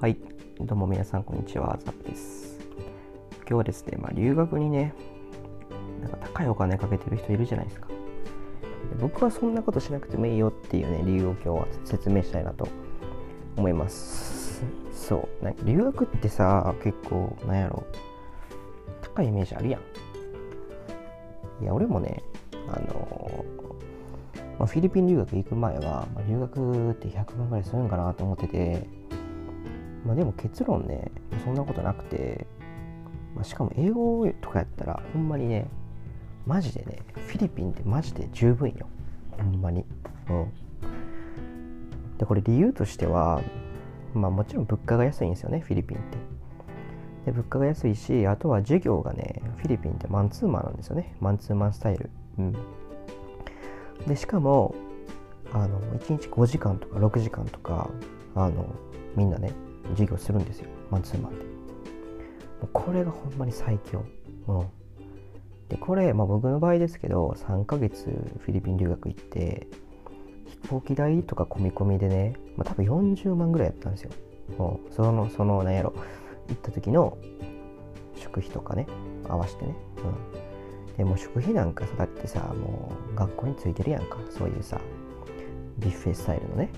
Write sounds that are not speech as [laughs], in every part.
はい、どうも皆さんこんにちは、ザップです。今日はですね、まあ、留学にね、なんか高いお金かけてる人いるじゃないですか。僕はそんなことしなくてもいいよっていうね、理由を今日は説明したいなと思います。そう、なんか留学ってさ、結構、なんやろ、高いイメージあるやん。いや、俺もね、あのま、フィリピン留学行く前は、まあ、留学って100万ぐらいするんかなと思ってて、まあ、でも結論ねそんなことなくて、まあ、しかも英語とかやったらほんまにねマジでねフィリピンってマジで十分よ。ほんまに。うん。でこれ理由としてはまあもちろん物価が安いんですよねフィリピンって。で物価が安いしあとは授業がねフィリピンってマンツーマンなんですよね。マンツーマンスタイル。うん。でしかもあの1日5時間とか6時間とかあのみんなね授業するんですよ。マンツーマンで。もうこれがほんまに最強うんでこれ、まあ、僕の場合ですけど3ヶ月フィリピン留学行って飛行機代とか込み込みでね、まあ、多分40万ぐらいやったんですよ、うん、そのその何やろ。行った時の食費とかね合わせてね、うん、でも食費なんかさだってさもう学校についてるやんか。そういうさビュッフェスタイルのね。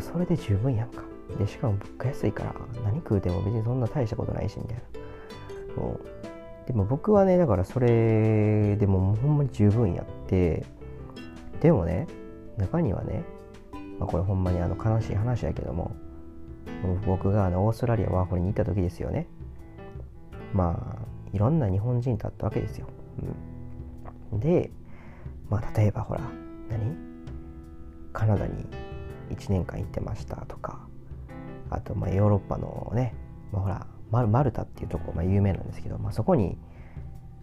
それで十分やんか。でしかも物価安いから何食うても別にそんな大したことないしみたいな。もう。でも僕はねだからそれでももうほんまに十分やってでもね中にはね、まあ、これほんまにあの悲しい話やけども僕があのオーストラリアワーホリに行った時ですよね。まあいろんな日本人と会ったわけですよ、うん、でまあ例えばほら何？カナダに1年間行ってましたとかあとまあヨーロッパのね、まあ、ほらマルマルタっていうとこ、まあ、有名なんですけど、まあ、そこに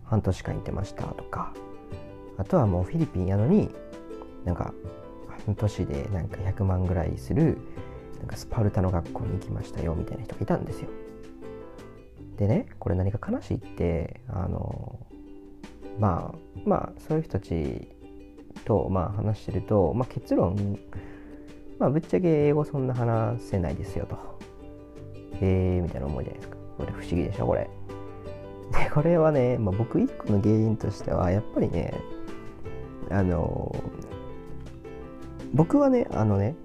半年間行ってましたとかあとはもうフィリピンやのになんか半年でなんか100万ぐらいするなんかスパルタの学校に行きましたよみたいな人がいたんですよ。でねこれ何か悲しいってあのまあまあそういう人たちとまあ話してると、まあ、結論まあぶっちゃけ英語そんな話せないですよと。へえー、みたいな思いじゃないですか。これ不思議でしょこれ。でこれはね、まあ、僕一個の原因としてはやっぱりねあの僕はねあのね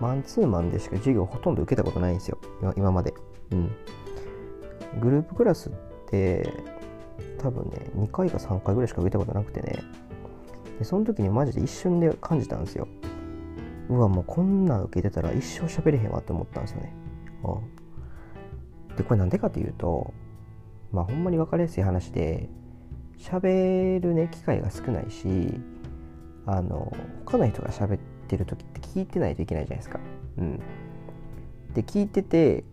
マンツーマンでしか授業ほとんど受けたことないんですよ今まで。うん。グループクラスって多分ね2回か3回ぐらいしか受けたことなくてねでその時にマジで一瞬で感じたんですようわもうこんなん受けてたら一生喋れへんわって思ったんですよね、うん、でこれなんでかというとまあほんまに分かりやすい話で喋るね機会が少ないしあの他の人が喋ってる時って聞いてないといけないじゃないですか。うん。で聞いてて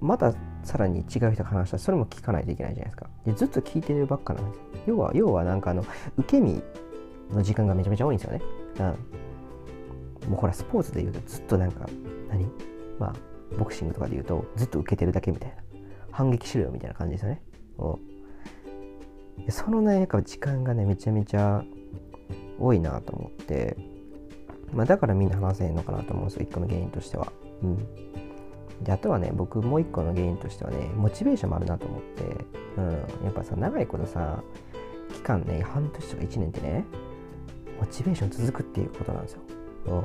またさらに違う人が話したらそれも聞かないといけないじゃないですか。でずっと聞いてるばっかなんですよ。要は要はなんかあの受け身の時間がめちゃめちゃ多いんですよね。うん。もうほらスポーツで言うとずっとなんか何？まあボクシングとかで言うとずっと受けてるだけみたいな。反撃しろよみたいな感じですよね。うん。そのねやっぱ時間がねめちゃめちゃ多いなと思って。まあだからみんな話せへんのかなと思うんですよ一個の原因としては。うん。であとはね僕もう一個の原因としてはねモチベーションもあるなと思って、うん、やっぱさ長いことさ期間ね半年とか1年ってねモチベーション続くっていうことなんですよ、うん、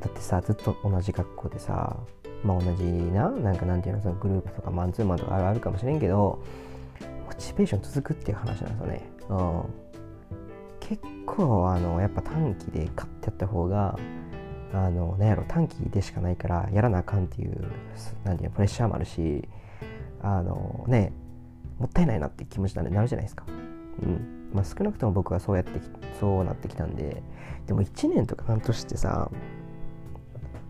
だってさずっと同じ学校でさまあ同じななんかなんていうのそのグループとかマンツーマンとかあるかもしれんけどモチベーション続くっていう話なんですよね、うん、結構あのやっぱ短期でカッてやった方があのなんやろ短期でしかないからやらなあかんっていうなんていうのプレッシャーもあるしあのねもったいないなって気持ちになるじゃないですか。うん。まあ、少なくとも僕はそうやってそうなってきたんででも1年とか半年ってさ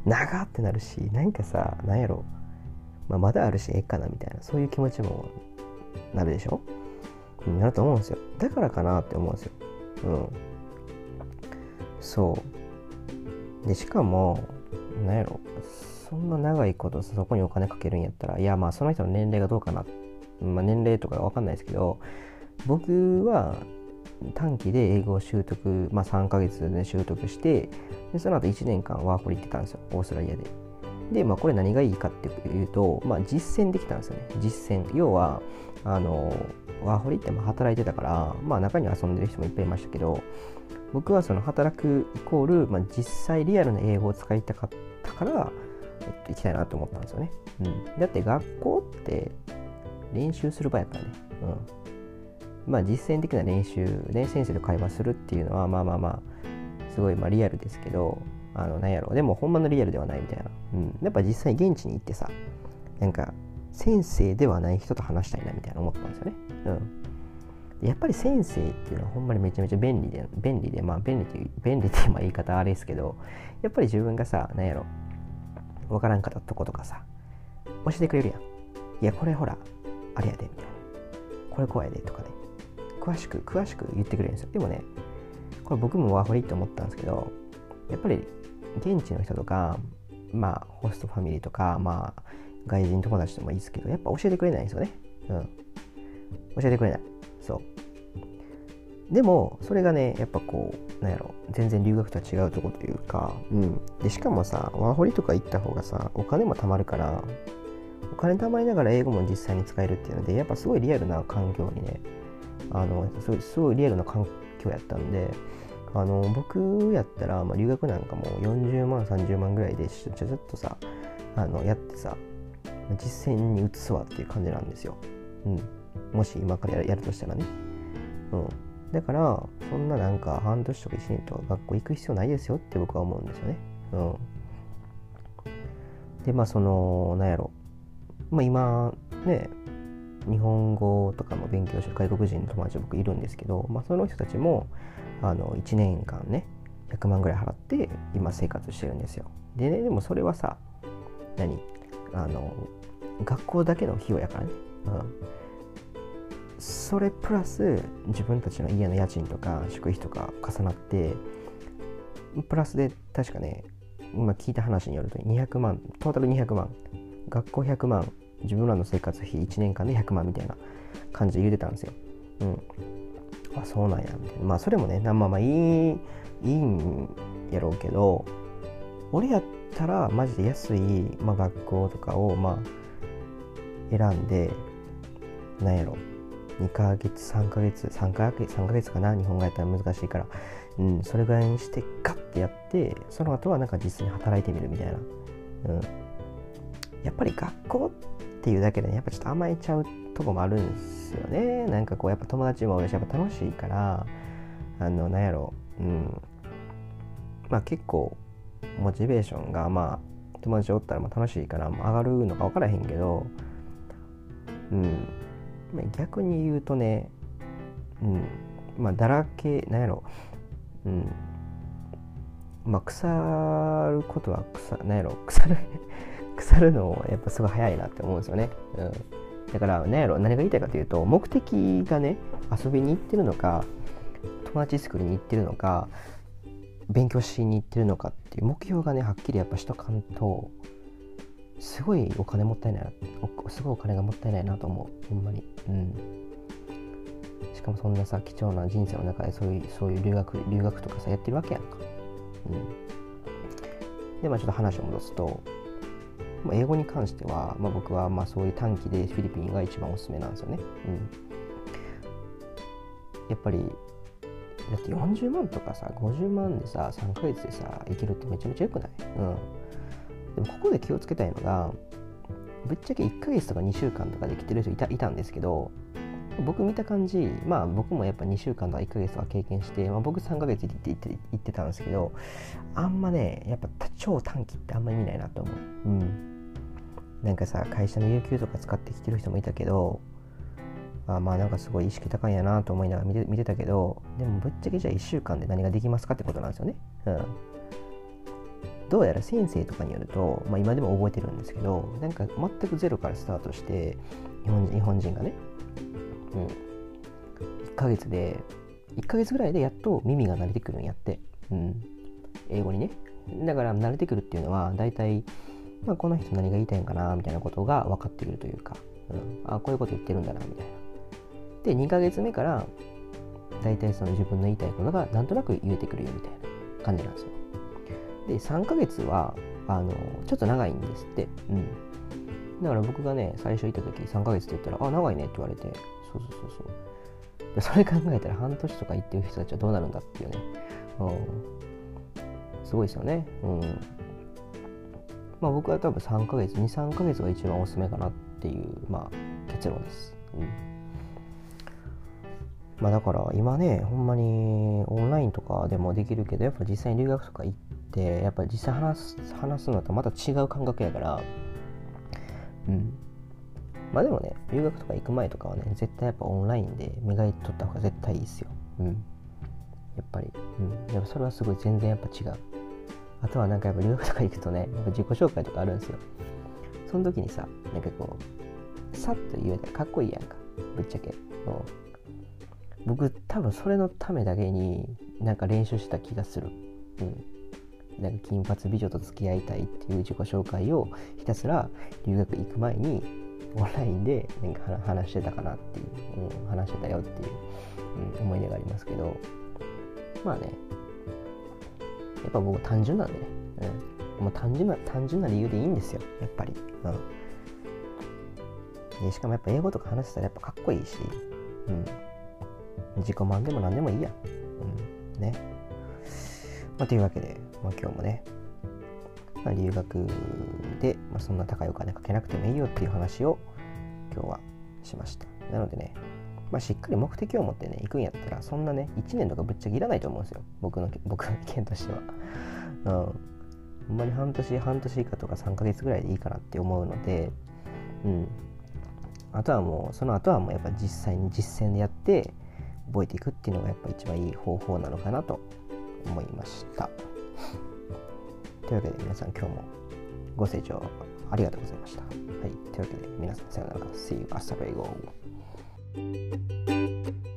長ってなるしなんかさなんやろ、まあ、まだあるしええかなみたいなそういう気持ちもなるでしょ、なると思うんですよ。だからかなって思うんですよ。うん、そう。でしかもなんやろそんな長いことそこにお金かけるんやったらいやまあその人の年齢がどうかな、まあ、年齢とか分かんないですけど僕は短期で英語を習得、まあ、3ヶ月で習得してでその後1年間ワーホリ行ってたんですよ。オーストラリアで。で、まあ、これ何がいいかっていうと、まあ、実践できたんですよね。実践。要はあのワーホリってまあ働いてたから、まあ、中には遊んでる人もいっぱいいましたけど僕はその働くイコール、まあ、実際リアルな英語を使いたかったから、えっと、行きたいなと思ったんですよね、うん、だって学校って練習する場やからね、うん、まあ実践的な練習で先生と会話するっていうのはまあまあまあすごいまあリアルですけどあのなんやろでもほんまのリアルではないみたいな、うん、やっぱ実際現地に行ってさなんか先生ではない人と話したいなみたいな思ったんですよね、うん、やっぱり先生っていうのはほんまにめちゃめちゃ便利で便利でまあ便利っていう便利ってまあ言い方あれですけどやっぱり自分がさなんやろ。わからんかったとことかさ教えてくれるやん。いやこれほらあれやでみたいな。これ怖いでとかね。詳しく詳しく言ってくれるんですよ。でもねこれ僕もワーホリって思ったんですけどやっぱり現地の人とかまあホストファミリーとかまあ外人友達でもいいですけどやっぱ教えてくれないんですよね。うん。教えてくれない。そう。でもそれがねやっぱこうなんやろ全然留学とは違うとこというかうん。でしかもさワーホリとか行った方がさお金も貯まるからお金貯まりながら英語も実際に使えるっていうのでやっぱすごいリアルな環境にねあのすごいすごいリアルな環境やったんであの僕やったら、まあ、留学なんかも40万30万ぐらいでちょちょっとさあのやってさ実践に移すわっていう感じなんですよ、うん、もし今からやるとしたらね、うん、だからそんななんか半年とか1年とか学校行く必要ないですよって僕は思うんですよね、うん、でまあそのなんやろ。まあ今ね日本語とかも勉強してる外国人の友達僕いるんですけど、まあ、その人たちもあの1年間ね100万ぐらい払って今生活してるんですよ。でねでもそれはさ何？あの学校だけの費用やからね、うん、それプラス自分たちの家の家賃とか宿費とか重なってプラスで確かね今聞いた話によると200万トータル200万。学校100万自分らの生活費1年間で100万みたいな感じで言うてたんですよ。うん。あ、そうなんや、みたいな。まあ、それもね、まあまあいい、いいんやろうけど、俺やったら、マジで安い、まあ、学校とかを、まあ、選んで、なんやろ、2ヶ月、3ヶ月、3ヶ月、3ヶ月かな、日本語やったら難しいから、うん、それぐらいにして、ガッてやって、その後はなんか実際に働いてみるみたいな。うん。やっぱり学校っていうだけで、ね、やっぱちょっと甘えちゃうとこもあるんですよね。なんかこうやっぱ友達も俺しやっぱ楽しいからあのなんやろうん。まあ結構モチベーションがまあ友達おったらまあ楽しいから上がるのか分からへんけどうん。逆に言うとねうん。まあだらけなんやろうん。まあ腐ることは腐なんやろ腐る腐るのやっぱすごい早いなって思うんですよね。うん、だから何やろ何が言いたいかというと目的がね遊びに行ってるのか友達作りに行ってるのか勉強しに行ってるのかっていう目標がねはっきりやっぱしとかんとすごいお金もったいないなすごいお金がもったいないなと思う。ほんまに。うん。しかもそんなさ貴重な人生の中でそういうそういう留学留学とかさやってるわけやんか。うん。でまあちょっと話を戻すとまあ、英語に関しては、まあ、僕はまあそういう短期でフィリピンが一番おすすめなんですよね。うん、やっぱりだって40万とかさ50万でさ3ヶ月でさいけるってめちゃめちゃよくない、うん、でもここで気をつけたいのがぶっちゃけ1ヶ月とか2週間とかで来てる人いたいたんですけど僕見た感じまあ僕もやっぱ2週間とか1ヶ月とか経験して、まあ、僕3ヶ月行って行って行ってたんですけどあんまねやっぱ超短期ってあんま意味ないなと思う。うんなんかさ会社の有給とか使ってきてる人もいたけどあまあなんかすごい意識高いんやなと思いながら見て見てたけどでもぶっちゃけじゃあ1週間で何ができますかってことなんですよね。うん。どうやら先生とかによると、まあ、今でも覚えてるんですけどなんか全くゼロからスタートして日本人日本人がね、うん、1ヶ月で1ヶ月ぐらいでやっと耳が慣れてくるんやって、うん、英語にねだから慣れてくるっていうのは大体まあ、この人何が言いたいんかなみたいなことが分かってくるというか、うん、あこういうこと言ってるんだなみたいな。で2ヶ月目から大体その自分の言いたいことがなんとなく言えてくるよみたいな感じなんですよ。で3ヶ月はあのちょっと長いんですって。うん。だから僕がね最初行った時3ヶ月って言ったら「あ長いね」って言われてそうそうそうそう。それ考えたら半年とか行ってる人たちはどうなるんだっていうね、うん、すごいですよね。うん。まあ僕は多分3ヶ月23ヶ月が一番おすすめかなっていうまあ結論です。うん。まあだから今ねほんまにオンラインとかでもできるけどやっぱ実際に留学とか行ってやっぱ実際話す話すのとまた違う感覚やから。うん。まあでもね留学とか行く前とかはね絶対やっぱオンラインで磨いとった方が絶対いいですよ。うん。やっぱり。うん。やっぱそれはすごい全然やっぱ違う。あとはなんかやっぱ留学とか行くとね [laughs] やっぱ自己紹介とかあるんですよ。その時にさなんかこうさっと言えたらかっこいいやんか。ぶっちゃけ。僕多分それのためだけになんか練習した気がする。うん。なんか金髪美女と付き合いたいっていう自己紹介をひたすら留学行く前にオンラインでなんか話してたかなっていう、うん、話してたよっていう、うん、思い出がありますけど。まあね。やっぱ僕単純なんでね、うん、もう単純な単純な理由でいいんですよ。やっぱり、うん、でしかもやっぱ英語とか話せたらやっぱかっこいいし、うん、自己満でも何でもいいや、うん、ね。まあ、というわけで、まあ、今日もね、まあ、留学で、まあ、そんな高いお金かけなくてもいいよっていう話を今日はしました。なのでね、まあ、しっかり目的を持ってね、行くんやったら、そんなね、1年とかぶっちゃけいらないと思うんですよ。僕の、[laughs] 僕の意見としては。うん。ほんまに半年、半年以下とか3ヶ月ぐらいでいいかなって思うので、うん。あとはもう、その後はもうやっぱ実際に実践でやって、覚えていくっていうのがやっぱ一番いい方法なのかなと思いました。[laughs] というわけで皆さん今日もご清聴ありがとうございました。はい、というわけで皆さんさようなら。See you. アス Thank you.